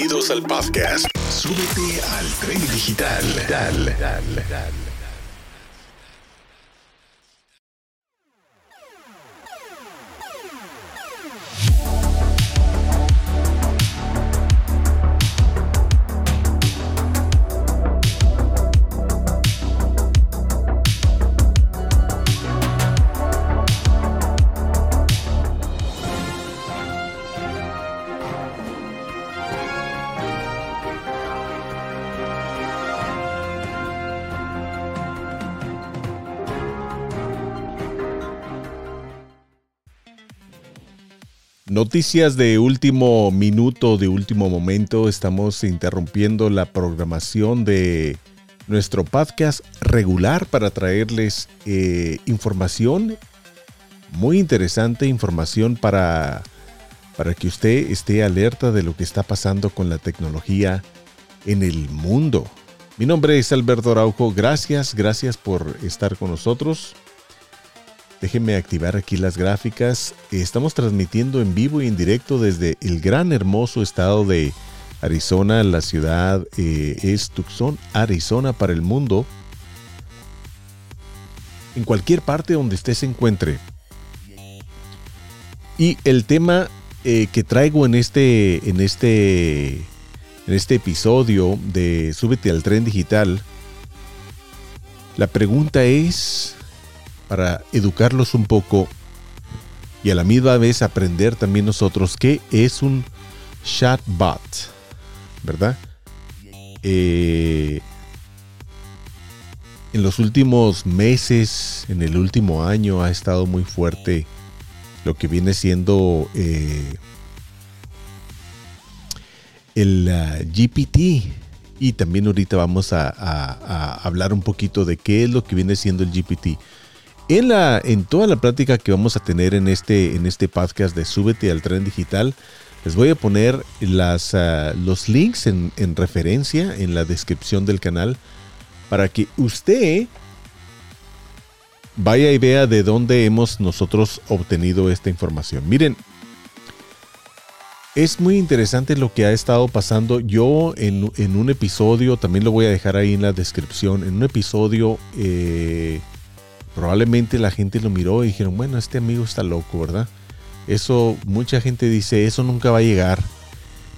Bienvenidos al podcast. Súbete al tren digital. Dale, dale, dale. Noticias de último minuto, de último momento. Estamos interrumpiendo la programación de nuestro podcast regular para traerles eh, información muy interesante, información para, para que usted esté alerta de lo que está pasando con la tecnología en el mundo. Mi nombre es Alberto Araujo. Gracias, gracias por estar con nosotros. Déjenme activar aquí las gráficas. Estamos transmitiendo en vivo y en directo desde el gran hermoso estado de Arizona. La ciudad eh, es Tucson, Arizona para el mundo. En cualquier parte donde usted se encuentre. Y el tema eh, que traigo en este, en este, en este episodio de Súbete al tren digital. La pregunta es, para educarlos un poco y a la misma vez aprender también nosotros qué es un chatbot, ¿verdad? Eh, en los últimos meses, en el último año, ha estado muy fuerte lo que viene siendo eh, el ah, GPT. Y también ahorita vamos a, a hablar un poquito de qué es lo que viene siendo el GPT. En, toda la práctica que vamos a tener en este, en este podcast de Súbete al Tren Digital, les voy a poner ah, los links en, en, referencia en la descripción del canal para que usted vaya y vea de dónde hemos nosotros obtenido esta información. Miren, es muy interesante lo que ha estado pasando. Yo en, en un episodio, también lo voy a dejar ahí en la descripción, en un episodio... Eh, probablemente la gente lo miró y dijeron, bueno, este amigo está loco, ¿verdad? Eso, mucha gente dice, eso nunca va a llegar.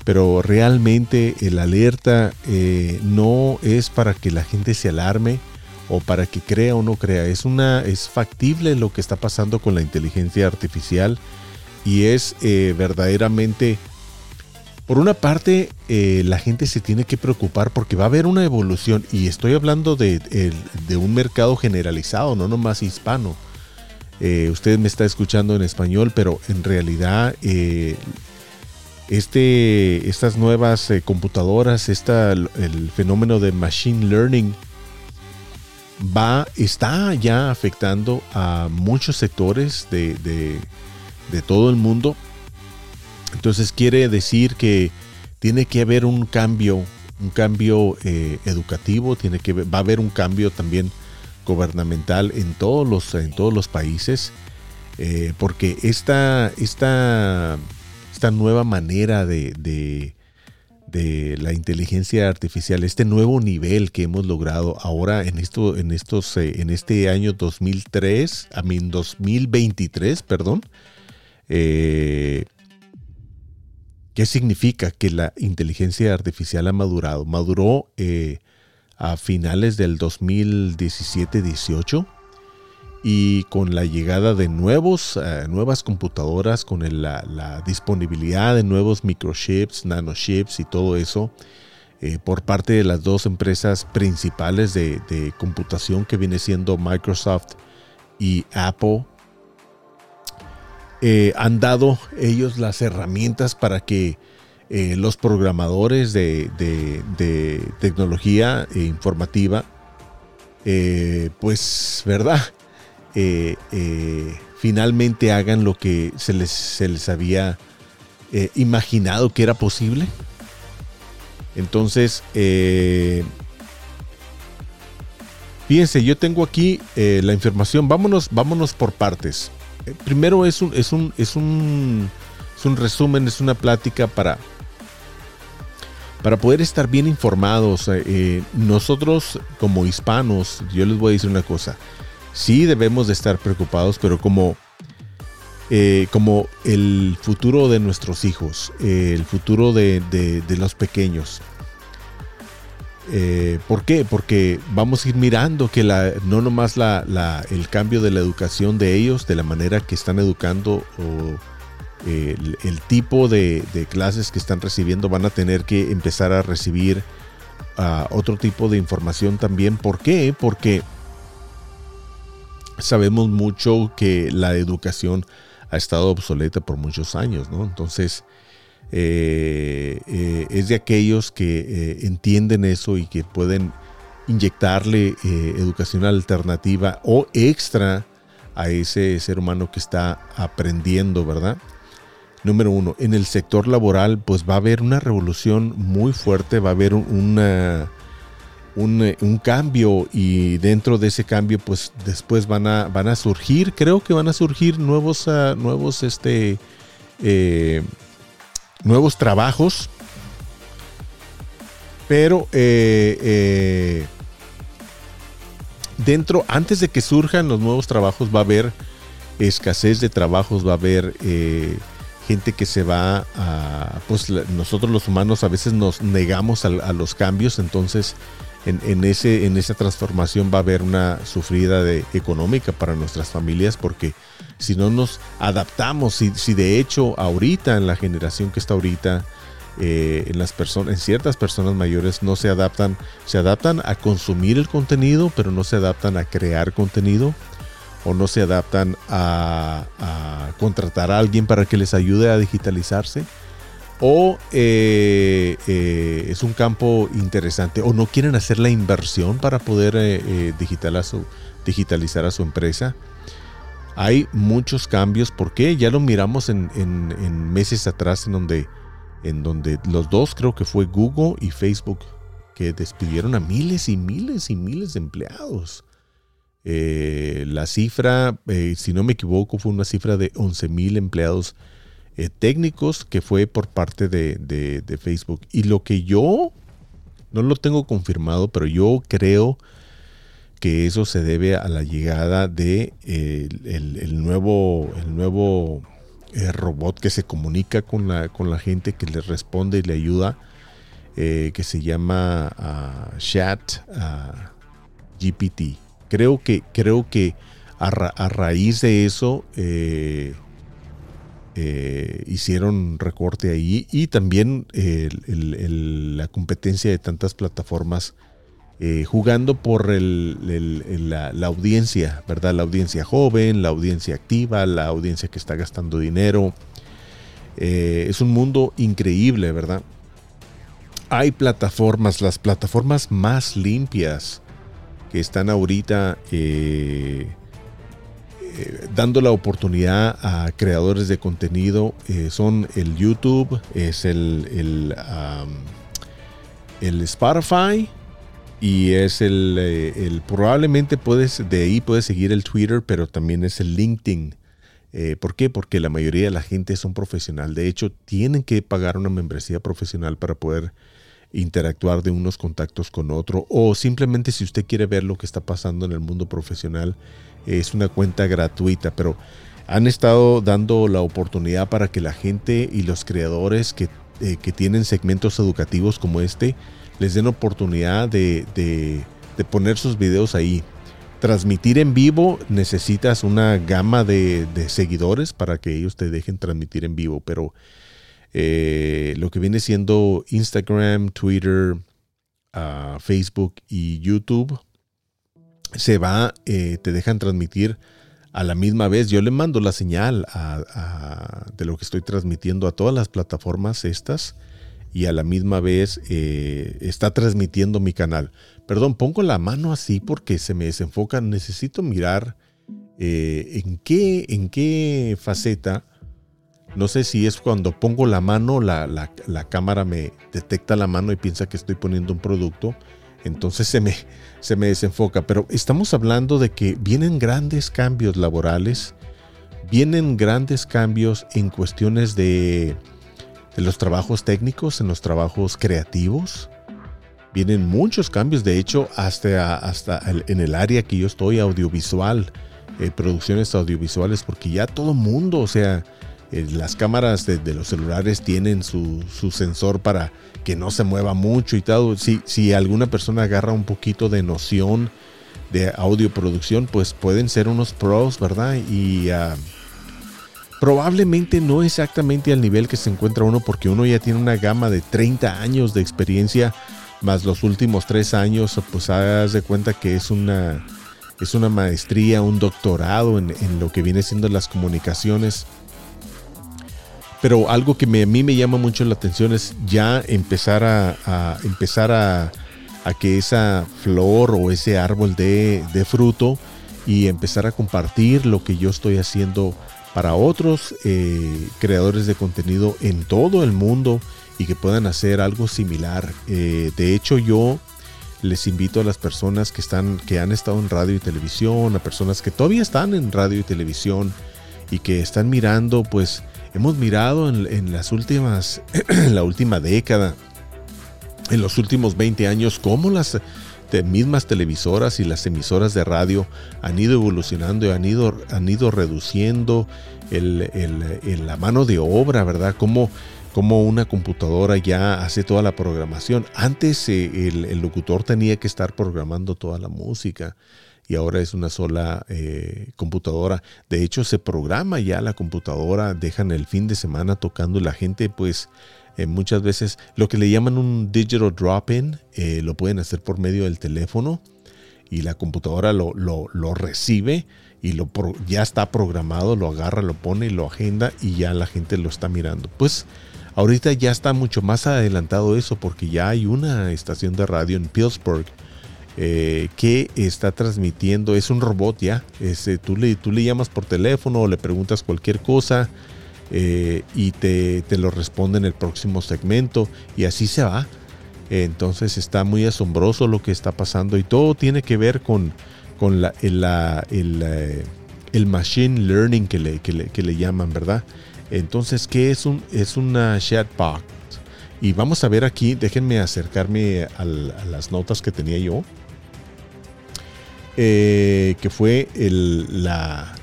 Pero realmente el alerta eh, no es para que la gente se alarme o para que crea o no crea. Es, una, es factible lo que está pasando con la inteligencia artificial y es eh, verdaderamente por una parte, eh, la gente se tiene que preocupar porque va a haber una evolución y estoy hablando de, un mercado generalizado, no nomás hispano. Eh, usted me está escuchando en español, pero en realidad eh, este, estas nuevas computadoras, el fenómeno de machine learning va, está ya afectando a muchos sectores de todo el mundo entonces quiere decir que tiene que haber un cambio, un cambio eh, educativo, tiene que va a haber un cambio también gubernamental en todos los, en todos los países, eh, porque esta, esta, esta nueva manera de, de, la inteligencia artificial, este nuevo nivel que hemos logrado ahora en esto, en estos, eh, en este año 2003, a mí 2023, perdón, ¿Qué significa que la inteligencia artificial ha madurado? Maduró eh, a finales del 2017-18 y con la llegada de nuevos, eh, nuevas computadoras, con la, disponibilidad de nuevos microchips, nanochips y todo eso, eh, por parte de las dos empresas principales de, de computación que viene siendo Microsoft y Apple, eh, han dado ellos las herramientas para que eh, los programadores de, tecnología eh, informativa, pues, ¿verdad? finalmente hagan lo que se les, se les había imaginado que era posible. Entonces, fíjense, yo tengo aquí la información. Vámonos, vámonos por partes. Eh, primero es un, es un, es un, es un resumen, es una plática para, para poder estar bien informados. Eh, nosotros como hispanos, yo les voy a decir una cosa, sí debemos de estar preocupados, pero como, eh, como el futuro de nuestros hijos, el futuro de, los pequeños. ¿Por qué? Porque vamos a ir mirando que no nomás el cambio de la educación de ellos, de la manera que están educando o el, tipo de, clases que están recibiendo van a tener que empezar a recibir ah, otro tipo de información también. ¿Por qué? Porque sabemos mucho que la educación ha estado obsoleta por muchos años, ¿no? Entonces, eh, eh, es de aquellos que eh, entienden eso y que pueden inyectarle educación alternativa o extra a ese ser humano que está aprendiendo, ¿verdad? número uno, en el sector laboral, pues va a haber una revolución muy fuerte, va a haber un, un, cambio y dentro de ese cambio, pues después van a, van a surgir, creo que van a surgir nuevos, ah, nuevos, este, nuevos trabajos. Pero eh, eh, dentro, antes de que surjan los nuevos trabajos, va a haber escasez de trabajos, va a haber gente que se va a, pues nosotros los humanos a veces nos negamos a, los cambios, entonces en, ese, en esa transformación va a haber una sufrida de, económica para nuestras familias porque si no nos adaptamos, si, si de hecho ahorita en la generación que está ahorita, eh, en las personas, en ciertas personas mayores no se adaptan, se adaptan a consumir el contenido, pero no se adaptan a crear contenido o no se adaptan a, contratar a alguien para que les ayude a digitalizarse o eh, eh, es un campo interesante o no quieren hacer la inversión para poder eh, digitalizar a su empresa. Hay muchos cambios porque ya lo miramos en, en, meses atrás en donde, en donde los dos creo que fue Google y Facebook que despidieron a miles y miles y miles de empleados. La cifra, si no me equivoco, fue una cifra de 11 mil empleados eh, técnicos que fue por parte de, Facebook. Y lo que yo, no lo tengo confirmado, pero yo creo que eso se debe a la llegada de el, nuevo, el nuevo robot que se comunica con la, con la gente, que le responde y le ayuda, que se llama Chat GPT. Creo que, creo que a, raíz de eso eh, eh, hicieron recorte ahí y también la competencia de tantas plataformas eh, jugando por la, audiencia, ¿verdad? La audiencia joven, la audiencia activa, la audiencia que está gastando dinero. es un mundo increíble, ¿verdad? Hay plataformas, las plataformas más limpias que están ahorita eh, eh, dando la oportunidad a creadores de contenido eh, son el YouTube, es el, el, Spotify y es el, probablemente puedes de ahí puedes seguir el Twitter, pero también es el LinkedIn. ¿Por qué? Porque la mayoría de la gente son profesional. De hecho, tienen que pagar una membresía profesional para poder interactuar de unos contactos con otro o simplemente si usted quiere ver lo que está pasando en el mundo profesional es una cuenta gratuita pero han estado dando la oportunidad para que la gente y los creadores que, eh, tienen segmentos educativos como este les den oportunidad de, de, poner sus videos ahí. Transmitir en vivo necesitas una gama de, de seguidores para que ellos te dejen transmitir en vivo pero eh, lo que viene siendo Instagram, Twitter, ah, Facebook y YouTube, se va, eh, te dejan transmitir a la misma vez. Yo le mando la señal de lo que estoy transmitiendo a todas las plataformas estas y a la misma vez eh, está transmitiendo mi canal. Perdón, pongo la mano así porque se me desenfoca. Necesito mirar en, qué, en qué faceta no sé si es cuando pongo la mano, la, cámara me detecta la mano y piensa que estoy poniendo un producto. Entonces se me, se me desenfoca. Pero estamos hablando de que vienen grandes cambios laborales. Vienen grandes cambios en cuestiones de, de los trabajos técnicos, en los trabajos creativos. Vienen muchos cambios, de hecho, hasta, hasta en el área que yo estoy, audiovisual, eh, producciones audiovisuales, porque ya todo mundo, o sea, eh, las cámaras de, los celulares tienen su, sensor para que no se mueva mucho y tal. Si, si alguna persona agarra un poquito de noción de audio producción, pues pueden ser unos pros, ¿verdad? Y ah, probablemente no exactamente al nivel que se encuentra uno, porque uno ya tiene una gama de 30 años de experiencia, más los últimos 3 años, pues haz de cuenta que es una, es una maestría, un doctorado en, lo que viene siendo las comunicaciones. Pero algo que a mí me llama mucho la atención es ya empezar a empezar a que esa flor o ese árbol dé, fruto y empezar a compartir lo que yo estoy haciendo para otros eh, creadores de contenido en todo el mundo y que puedan hacer algo similar. Eh, de hecho, yo les invito a las personas que están, que han estado en radio y televisión, a personas que todavía están en radio y televisión y que están mirando, pues hemos mirado en, las últimas, en la última década, en los últimos 20 años cómo las mismas televisoras y las emisoras de radio han ido evolucionando y han ido, han ido reduciendo la mano de obra, ¿verdad? Cómo, una computadora ya hace toda la programación. Antes eh, el, locutor tenía que estar programando toda la música y ahora es una sola eh, computadora. De hecho, se programa ya la computadora, dejan el fin de semana tocando la gente pues eh, muchas veces lo que le llaman un digital drop-in eh, lo pueden hacer por medio del teléfono y la computadora lo, recibe y lo ya está programado, lo agarra, lo pone lo agenda y ya la gente lo está mirando. Pues ahorita ya está mucho más adelantado eso porque ya hay una estación de radio en Pittsburgh eh, que está transmitiendo, es un robot ya, tú, le, tú le llamas por teléfono o le preguntas cualquier cosa eh, y te, lo responde en el próximo segmento y así se va. Entonces está muy asombroso lo que está pasando y todo tiene que ver con, con la, el, eh, el, machine learning que le, que le, llaman, ¿verdad? Entonces, ¿qué es, un, es una chatbot? Y vamos a ver aquí, déjenme acercarme a, las notas que tenía yo. Eh, que fue la,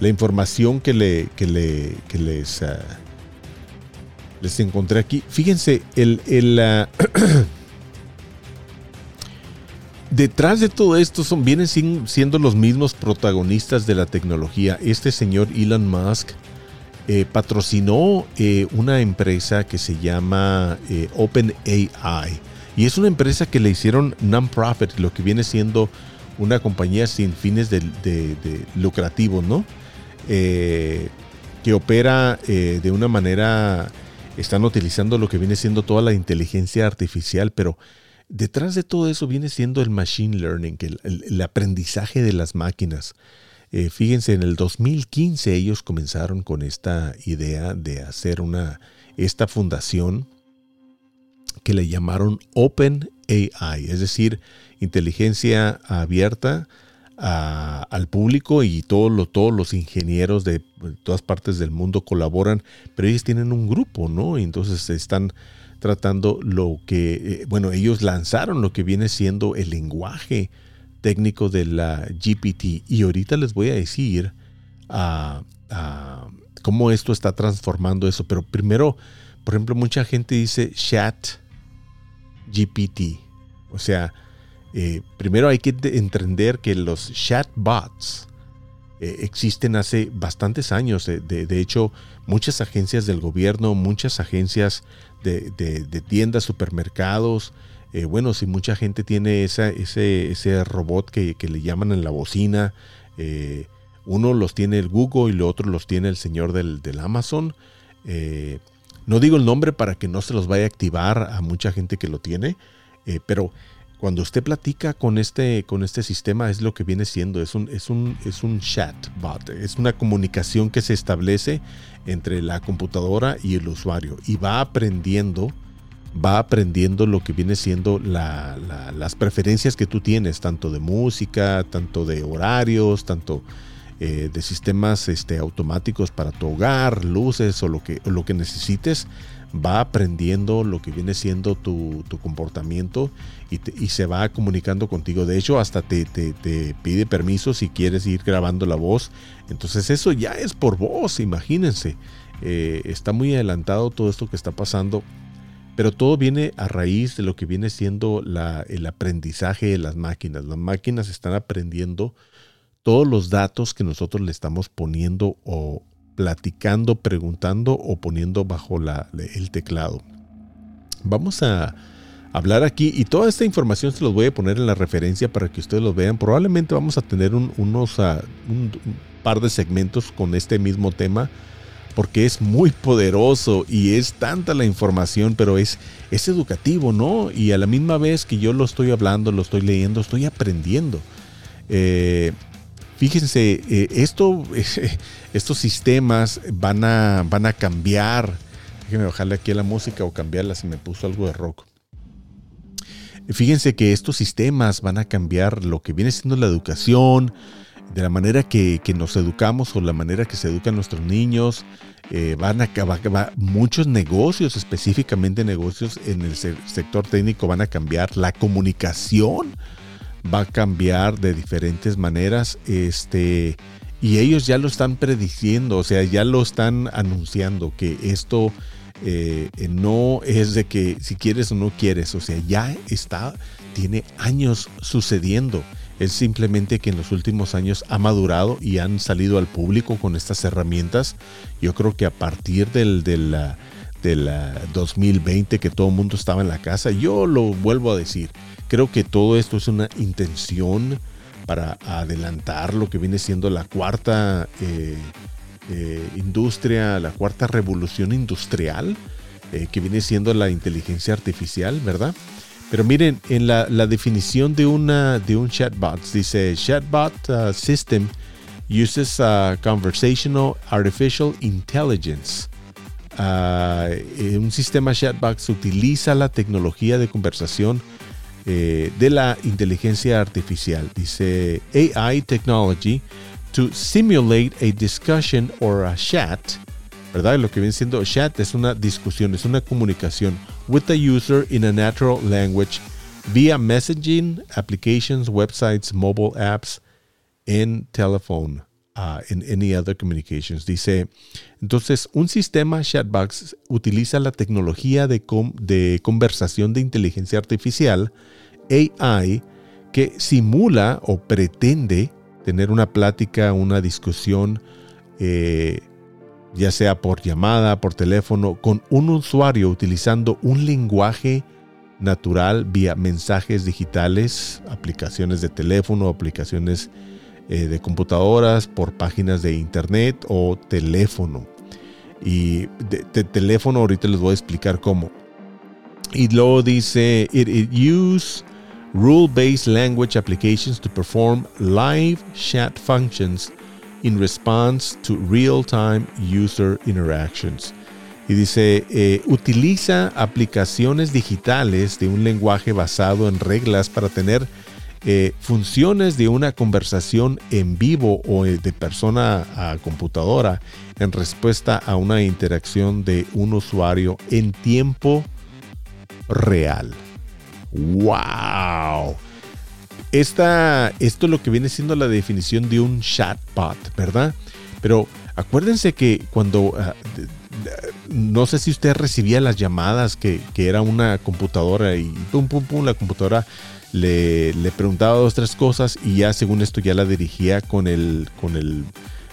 información que, le, que, le, que les, uh, les encontré aquí. Fíjense, el, uh, detrás de todo esto son, vienen siendo los mismos protagonistas de la tecnología. Este señor Elon Musk eh, patrocinó eh, una empresa que se llama eh, OpenAI. Y es una empresa que le hicieron non-profit, lo que viene siendo una compañía sin fines de, lucrativos, ¿no? Eh, que opera eh, de una manera, están utilizando lo que viene siendo toda la inteligencia artificial, pero detrás de todo eso viene siendo el machine learning, el, aprendizaje de las máquinas. Eh, fíjense, en el 2015 ellos comenzaron con esta idea de hacer una, esta fundación que le llamaron Open AI, es decir, inteligencia abierta al público y todos todos los ingenieros de todas partes del mundo colaboran, pero ellos tienen un grupo, ¿no? Y entonces están tratando lo que, eh, bueno, ellos lanzaron lo que viene siendo el lenguaje técnico de la GPT y ahorita les voy a decir ah, ah, cómo esto está transformando eso, pero primero, por ejemplo, mucha gente dice chat GPT, o sea, eh, primero hay que entender que los chatbots eh, existen hace bastantes años. De, hecho, muchas agencias del gobierno, muchas agencias de, tiendas, supermercados, eh, bueno, si mucha gente tiene ese, ese, robot que, le llaman en la bocina, uno los tiene el Google y el otro los tiene el señor del, del Amazon. no digo el nombre para que no se los vaya a activar a mucha gente que lo tiene, pero cuando usted platica con este, con este sistema es lo que viene siendo, es un, es un, es un chatbot, es una comunicación que se establece entre la computadora y el usuario y va aprendiendo, va aprendiendo lo que viene siendo las preferencias que tú tienes, tanto de música, tanto de horarios, tanto eh, de sistemas este, automáticos para tu hogar, luces o lo que, lo que necesites, va aprendiendo lo que viene siendo tu, comportamiento y, se va comunicando contigo. De hecho, hasta te, pide permiso si quieres ir grabando la voz. Entonces eso ya es por voz, imagínense. Eh, está muy adelantado todo esto que está pasando. Pero todo viene a raíz de lo que viene siendo el aprendizaje de las máquinas. Las máquinas están aprendiendo todos los datos que nosotros le estamos poniendo o platicando, preguntando o poniendo bajo el teclado. Vamos a hablar aquí y toda esta información se los voy a poner en la referencia para que ustedes lo vean. Probablemente vamos a tener unos ah, un, par de segmentos con este mismo tema porque es muy poderoso y es tanta la información, pero es, es educativo, ¿no? Y a la misma vez que yo lo estoy hablando, lo estoy leyendo, estoy aprendiendo. Eh, Fíjense, eh, esto, estos sistemas van a, van a cambiar. Déjenme bajarle aquí a la música o cambiarla si me puso algo de rock. Fíjense que estos sistemas van a cambiar lo que viene siendo la educación, de la manera que, nos educamos o la manera que se educan nuestros niños. Eh, van a acabar, muchos negocios, específicamente negocios en el sector técnico, van a cambiar. La comunicación va a cambiar de diferentes maneras. Este, y ellos ya lo están prediciendo, o sea, ya lo están anunciando que esto eh, no es de que si quieres o no quieres, o sea, ya está, tiene años sucediendo. Es simplemente que en los últimos años ha madurado y han salido al público con estas herramientas. Yo creo que a partir del, del, del 2020 que todo el mundo estaba en la casa, yo lo vuelvo a decir, Creo que todo esto es una intención para adelantar lo que viene siendo la cuarta eh, eh, industria, la cuarta revolución industrial, eh, que viene siendo la inteligencia artificial, ¿verdad? Pero miren, en la, definición de, una, de un chatbot, dice chatbot uh, system uses uh, conversational artificial intelligence. Uh, un sistema chatbot utiliza la tecnología de conversación eh, de la inteligencia artificial. Dice AI technology to simulate a discussion or a chat. ¿Verdad? Lo que viene siendo chat es una discusión, es una comunicación with the user in a natural language via messaging applications, websites, mobile apps, and telephone. Uh, in any other communications. Dice, entonces, un sistema chatbox utiliza la tecnología de, de conversación de inteligencia artificial AI que simula o pretende tener una plática, una discusión, eh, ya sea por llamada, por teléfono, con un usuario utilizando un lenguaje natural vía mensajes digitales, aplicaciones de teléfono, aplicaciones eh, de computadoras, por páginas de internet o teléfono. Y de, teléfono ahorita les voy a explicar cómo. Y luego dice, it, use rule-based language applications to perform live chat functions in response to real-time user interactions. Y dice, eh, utiliza aplicaciones digitales de un lenguaje basado en reglas para tener funciones de una conversación en vivo o eh, de persona a computadora en respuesta a una interacción de un usuario en tiempo real. ¡Wow! Esta, esto es lo que viene siendo la definición de un chatbot, ¿verdad? Pero acuérdense que cuando... Ah, no sé si usted recibía las llamadas que, era una computadora y pum, pum, pum, la computadora le, le, preguntaba dos, tres cosas y ya según esto ya la dirigía con el, con el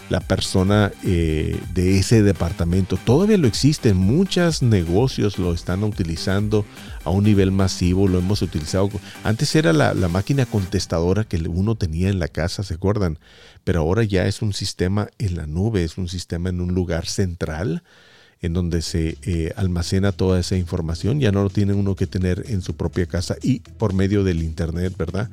la persona eh, de ese departamento. Todavía lo existen, muchos negocios lo están utilizando a un nivel masivo, lo hemos utilizado. Antes era la, máquina contestadora que uno tenía en la casa, ¿se acuerdan? Pero ahora ya es un sistema en la nube, es un sistema en un lugar central en donde se eh, almacena toda esa información. Ya no lo tiene uno que tener en su propia casa y por medio del Internet, ¿verdad?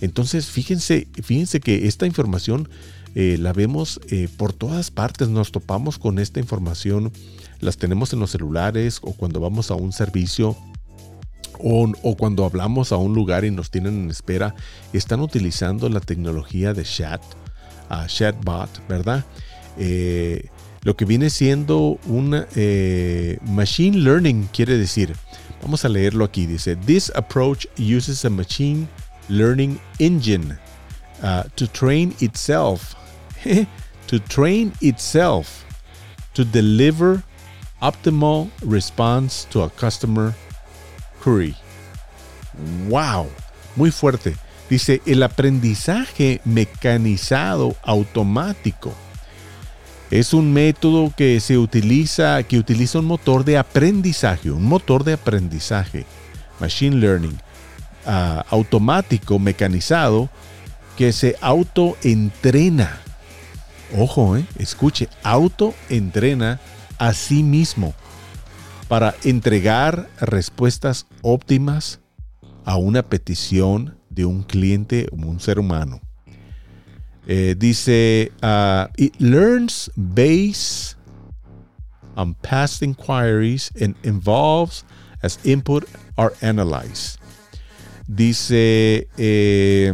Entonces, fíjense, fíjense que esta información eh, la vemos eh, por todas partes, nos topamos con esta información, las tenemos en los celulares o cuando vamos a un servicio o, cuando hablamos a un lugar y nos tienen en espera, están utilizando la tecnología de chat a chatbot, ¿verdad? Lo que viene siendo un eh, machine learning quiere decir, vamos a leerlo aquí, dice, this approach uses a machine learning engine uh, to train itself, to train itself to deliver optimal response to a customer query. Wow, muy fuerte. Dice, el aprendizaje mecanizado automático es un método que se utiliza, que utiliza un motor de aprendizaje, un motor de aprendizaje, machine learning, ah, automático, mecanizado, que se autoentrena. Ojo, eh, escuche, autoentrena a sí mismo para entregar respuestas óptimas a una petición de un cliente o un ser humano. Eh, dice, uh, it learns based on past inquiries and involves as input are analyzed. Dice, eh,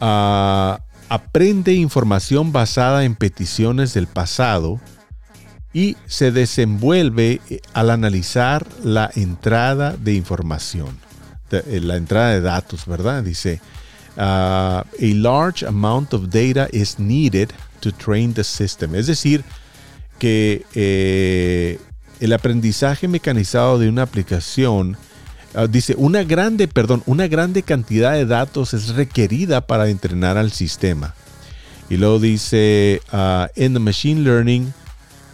uh, aprende información basada en peticiones del pasado y se desenvuelve eh, al analizar la entrada de información, la entrada de datos, ¿verdad? Dice, Uh, a large amount of data is needed to train the system. Es decir, que eh, el aprendizaje mecanizado de una aplicación uh, dice una grande, perdón, una grande cantidad de datos es requerida para entrenar al sistema. Y luego dice, uh, in the machine learning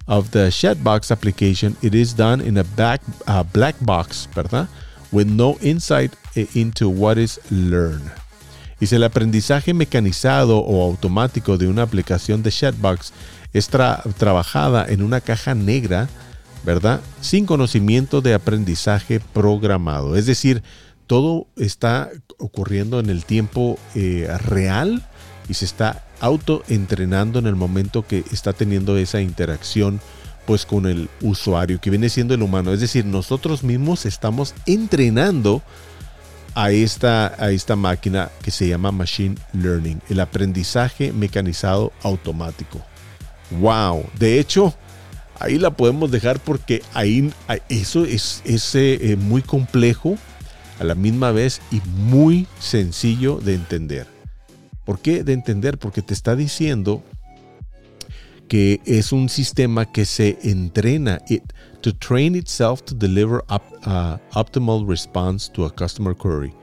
of the Chatbox application, it is done in a back, black box, ¿verdad? With no insight eh, into what is learned. Dice, el aprendizaje mecanizado o automático de una aplicación de Chatbox es trabajada en una caja negra, ¿verdad? Sin conocimiento de aprendizaje programado. Es decir, todo está ocurriendo en el tiempo eh, real y se está autoentrenando en el momento que está teniendo esa interacción pues con el usuario que viene siendo el humano. Es decir, nosotros mismos estamos entrenando a esta, a esta máquina que se llama Machine Learning, el aprendizaje mecanizado automático. ¡Wow! De hecho, ahí la podemos dejar porque ahí eso es, eh, eh, muy complejo a la misma vez y muy sencillo de entender. ¿Por qué de entender? Porque te está diciendo que es un sistema que se entrena to train itself to deliver uh, optimal response to a customer query.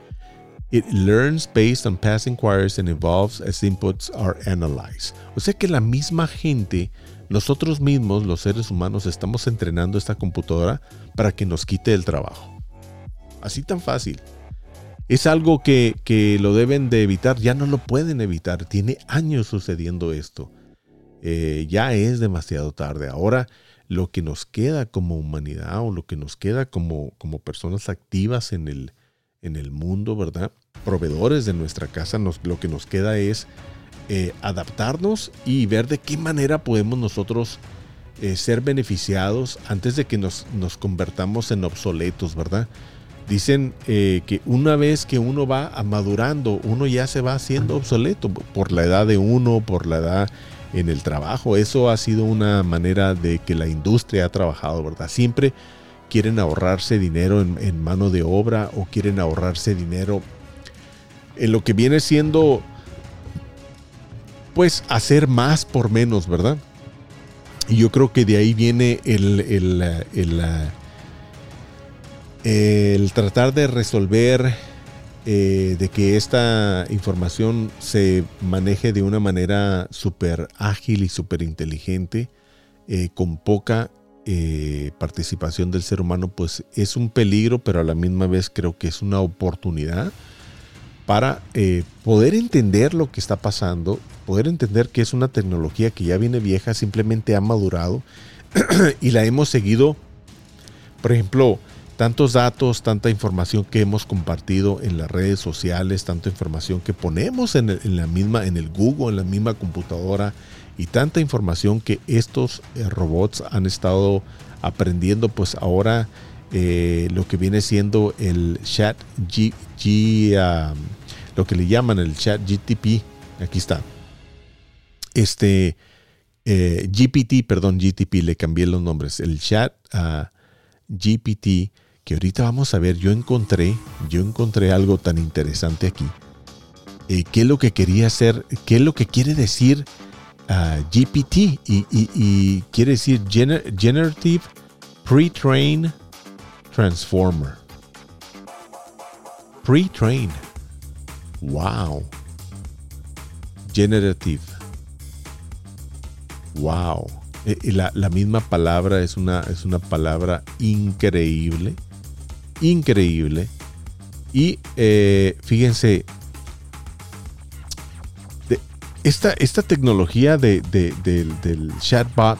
It learns based on past inquiries and evolves as inputs are analyzed. O sea que la misma gente, nosotros mismos, los seres humanos, estamos entrenando esta computadora para que nos quite el trabajo. Así tan fácil. Es algo que, que lo deben de evitar, ya no lo pueden evitar. Tiene años sucediendo esto. Eh, ya es demasiado tarde. Ahora lo que nos queda como humanidad o lo que nos queda como, como personas activas en el, en el mundo, ¿verdad? Proveedores de nuestra casa, nos, lo que nos queda es eh, adaptarnos y ver de qué manera podemos nosotros eh, ser beneficiados antes de que nos, nos convertamos en obsoletos, ¿verdad? Dicen que una vez que uno va madurando, uno ya se va haciendo obsoleto por la edad de uno, por la edad en el trabajo. Eso ha sido una manera de que la industria ha trabajado, ¿verdad? Siempre quieren ahorrarse dinero en, mano de obra o quieren ahorrarse dinero en lo que viene siendo, pues, hacer más por menos, ¿verdad? Y yo creo que de ahí viene el, el, el, el tratar de resolver eh, de que esta información se maneje de una manera súper ágil y súper inteligente, eh, con poca eh, participación del ser humano, pues es un peligro, pero a la misma vez creo que es una oportunidad para poder entender lo que está pasando, poder entender que es una tecnología que ya viene vieja, simplemente ha madurado y la hemos seguido, por ejemplo, tantos datos, tanta información que hemos compartido en las redes sociales, tanta información que ponemos en, la misma, en el Google, en la misma computadora y tanta información que estos eh, robots han estado aprendiendo, pues ahora eh, lo que viene siendo el chat G, um, lo que le llaman el chat GTP, aquí está. Este eh, GPT, perdón, GTP, le cambié los nombres. El chat a GPT, que ahorita vamos a ver, yo encontré, yo encontré algo tan interesante aquí. Eh, ¿Qué es lo que quería hacer? ¿Qué es lo que quiere decir GPT? Y, quiere decir Generative Pre-Train Transformer. Pre-Train. Wow. Generative. Wow. Eh, la, la, misma palabra es una, es una palabra increíble. Increíble. Y eh, fíjense, esta, esta tecnología de, del chatbot,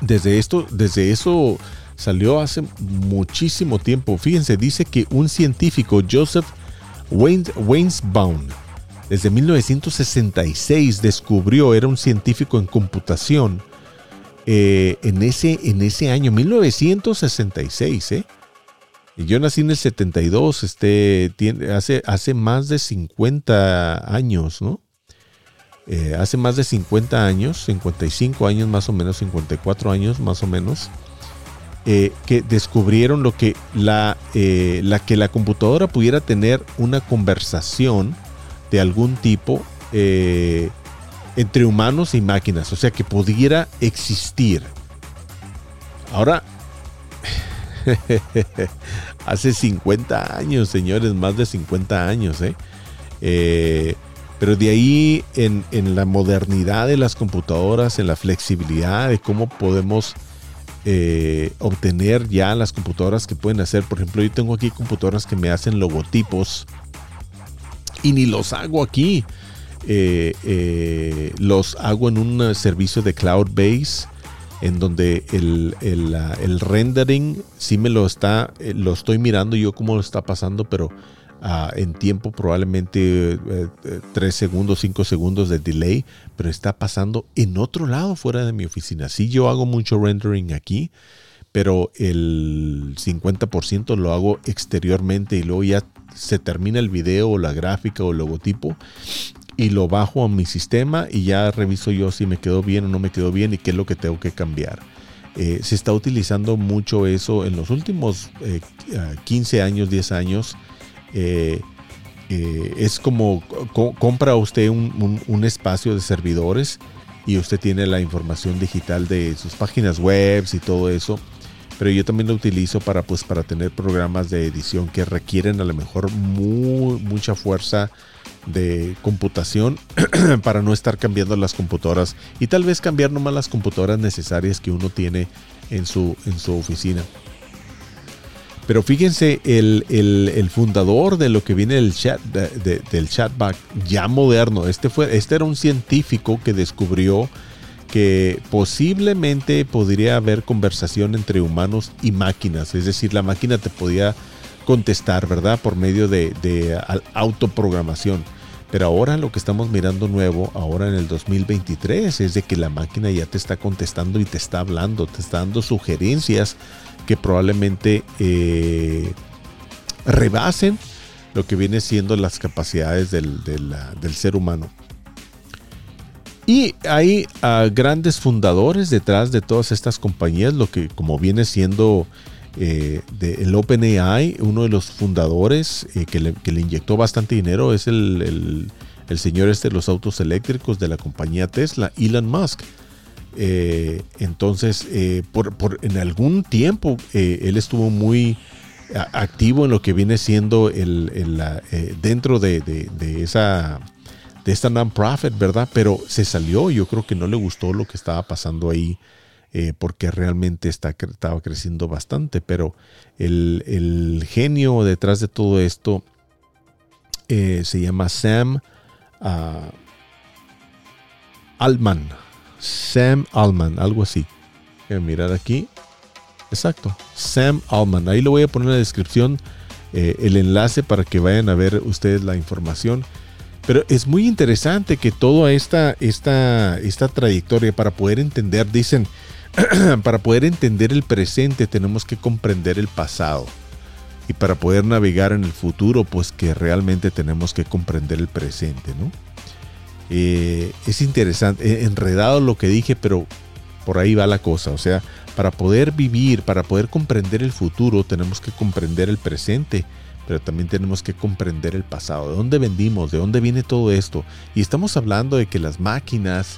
desde, esto, desde eso salió hace muchísimo tiempo. Fíjense, dice que un científico, Joseph Wainsbaum, desde 1966 descubrió, era un científico en computación, eh, en, ese, en ese año, 1966, ¿eh? Yo nací en el 72, este, hace, hace más de 50 años, ¿no? Eh, hace más de 50 años, 55 años más o menos, 54 años más o menos, eh, que descubrieron lo que la, eh, la, que la computadora pudiera tener una conversación de algún tipo entre humanos y máquinas, o sea que pudiera existir. Ahora, hace 50 años, señores, más de 50 años, ¿eh? Pero de ahí en, la modernidad de las computadoras, en la flexibilidad de cómo podemos eh, obtener ya las computadoras que pueden hacer. Por ejemplo, yo tengo aquí computadoras que me hacen logotipos y ni los hago aquí. Eh, eh, los hago en un servicio de cloud base en donde el, el, rendering sí me lo está, lo estoy mirando yo cómo lo está pasando, pero en tiempo probablemente 3 eh, segundos, 5 segundos de delay, pero está pasando en otro lado fuera de mi oficina. Sí, yo hago mucho rendering aquí, pero el 50% lo hago exteriormente y luego ya se termina el video o la gráfica o el logotipo y lo bajo a mi sistema y ya reviso yo si me quedó bien o no me quedó bien y qué es lo que tengo que cambiar. Eh, se está utilizando mucho eso en los últimos 15 eh, años, 10 años. Eh, eh, es como compra usted un, espacio de servidores y usted tiene la información digital de sus páginas web y todo eso. Pero yo también lo utilizo para, pues, para tener programas de edición que requieren a lo mejor mucha fuerza de computación para no estar cambiando las computadoras y tal vez cambiar nomás las computadoras necesarias que uno tiene en su, en su oficina. Pero fíjense, el, fundador de lo que viene del chat, del chatbot ya moderno, este, fue, este era un científico que descubrió que posiblemente podría haber conversación entre humanos y máquinas. Es decir, la máquina te podía contestar, ¿verdad? Por medio de, autoprogramación. Pero ahora lo que estamos mirando nuevo, ahora en el 2023, es de que la máquina ya te está contestando y te está hablando, te está dando sugerencias que probablemente eh, rebasen lo que viene siendo las capacidades del, ser humano. Y hay ah, grandes fundadores detrás de todas estas compañías, lo que como viene siendo eh, el OpenAI, uno de los fundadores eh, que, le, inyectó bastante dinero es el, señor este de los autos eléctricos de la compañía Tesla, Elon Musk. Eh, entonces, eh, por, en algún tiempo eh, él estuvo muy activo en lo que viene siendo el, dentro de, esa de esta non-profit, ¿verdad? Pero se salió, yo creo que no le gustó lo que estaba pasando ahí, porque realmente está, estaba creciendo bastante, pero el, genio detrás de todo esto se llama Sam uh, Altman. Sam Allman, algo así. Voy mirar aquí. Exacto, Sam Allman. Ahí lo voy a poner en la descripción eh, el enlace para que vayan a ver ustedes la información. Pero es muy interesante que toda esta, esta, esta trayectoria para poder entender, dicen, para poder entender el presente tenemos que comprender el pasado. Y para poder navegar en el futuro, pues que realmente tenemos que comprender el presente, ¿no? Eh, es interesante, enredado lo que dije, pero por ahí va la cosa. O sea, para poder vivir, para poder comprender el futuro, tenemos que comprender el presente, pero también tenemos que comprender el pasado. ¿De dónde vendimos? ¿De dónde viene todo esto? Y estamos hablando de que las máquinas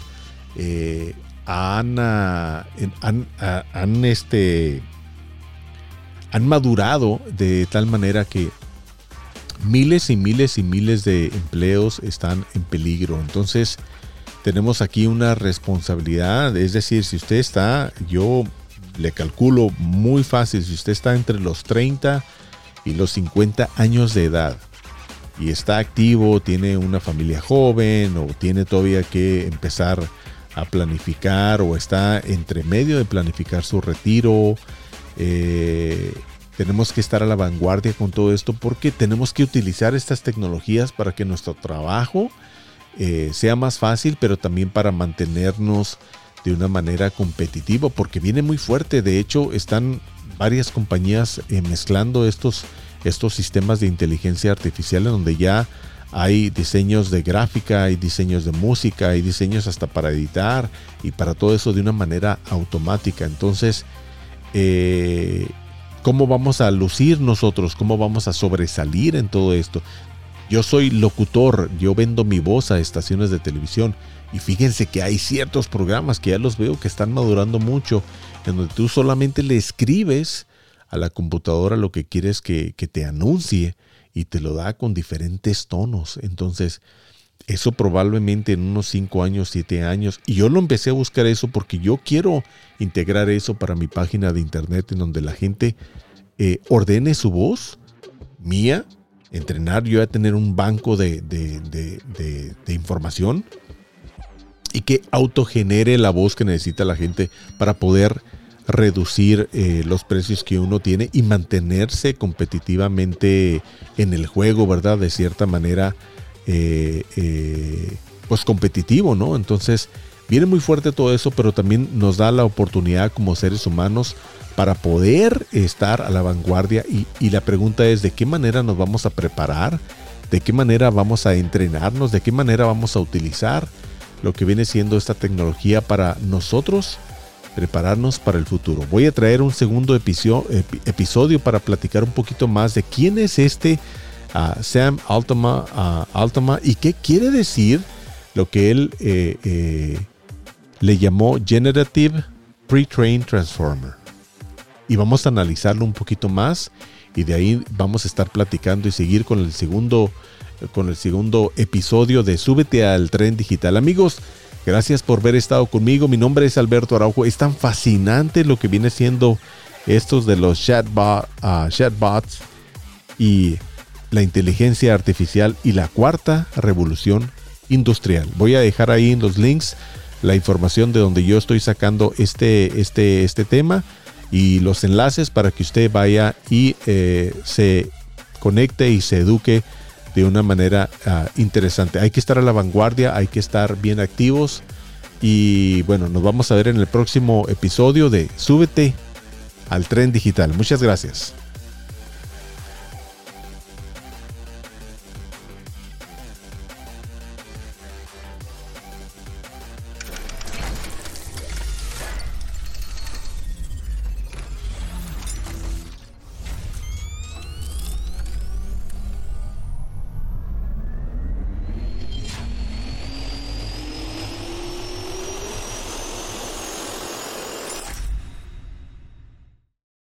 eh, han, ah, han, ah, han, este, han madurado de tal manera que miles y miles y miles de empleos están en peligro. Entonces, tenemos aquí una responsabilidad, es decir, si usted está, yo le calculo muy fácil, si usted está entre los 30 y los 50 años de edad y está activo, tiene una familia joven o tiene todavía que empezar a planificar o está entre medio de planificar su retiro, eh, tenemos que estar a la vanguardia con todo esto porque tenemos que utilizar estas tecnologías para que nuestro trabajo eh, sea más fácil, pero también para mantenernos de una manera competitiva, porque viene muy fuerte. De hecho, están varias compañías eh, mezclando estos, estos sistemas de inteligencia artificial en donde ya hay diseños de gráfica, hay diseños de música, hay diseños hasta para editar y para todo eso de una manera automática. Entonces, eh, ¿cómo vamos a lucir nosotros? ¿Cómo vamos a sobresalir en todo esto? Yo soy locutor, yo vendo mi voz a estaciones de televisión y fíjense que hay ciertos programas que ya los veo que están madurando mucho, en donde tú solamente le escribes a la computadora lo que quieres que, te anuncie y te lo da con diferentes tonos. Entonces, eso probablemente en unos 5 años, 7 años. Y yo lo empecé a buscar eso porque yo quiero integrar eso para mi página de internet en donde la gente eh, ordene su voz mía entrenar, yo a tener un banco de, información y que autogenere la voz que necesita la gente para poder reducir eh, los precios que uno tiene y mantenerse competitivamente en el juego, ¿verdad? De cierta manera, eh, eh, pues competitivo, ¿no? Entonces, viene muy fuerte todo eso, pero también nos da la oportunidad como seres humanos para poder estar a la vanguardia y, la pregunta es de qué manera nos vamos a preparar, de qué manera vamos a entrenarnos, de qué manera vamos a utilizar lo que viene siendo esta tecnología para nosotros prepararnos para el futuro. Voy a traer un segundo episodio, para platicar un poquito más de quién es este ah, Sam Altama, ah, y qué quiere decir lo que él eh, eh, le llamó Generative Pre-Trained Transformer y vamos a analizarlo un poquito más y de ahí vamos a estar platicando y seguir con el segundo con el segundo episodio de Súbete al tren digital. Amigos, gracias por haber estado conmigo. Mi nombre es Alberto Araujo. Es tan fascinante lo que viene siendo estos de los uh, chatbots y la inteligencia artificial y la cuarta revolución industrial. Voy a dejar ahí en los links la información de donde yo estoy sacando este, este, este tema y los enlaces para que usted vaya y eh, se conecte y se eduque de una manera ah, interesante. Hay que estar a la vanguardia, hay que estar bien activos y bueno, nos vamos a ver en el próximo episodio de Súbete al tren digital. Muchas gracias.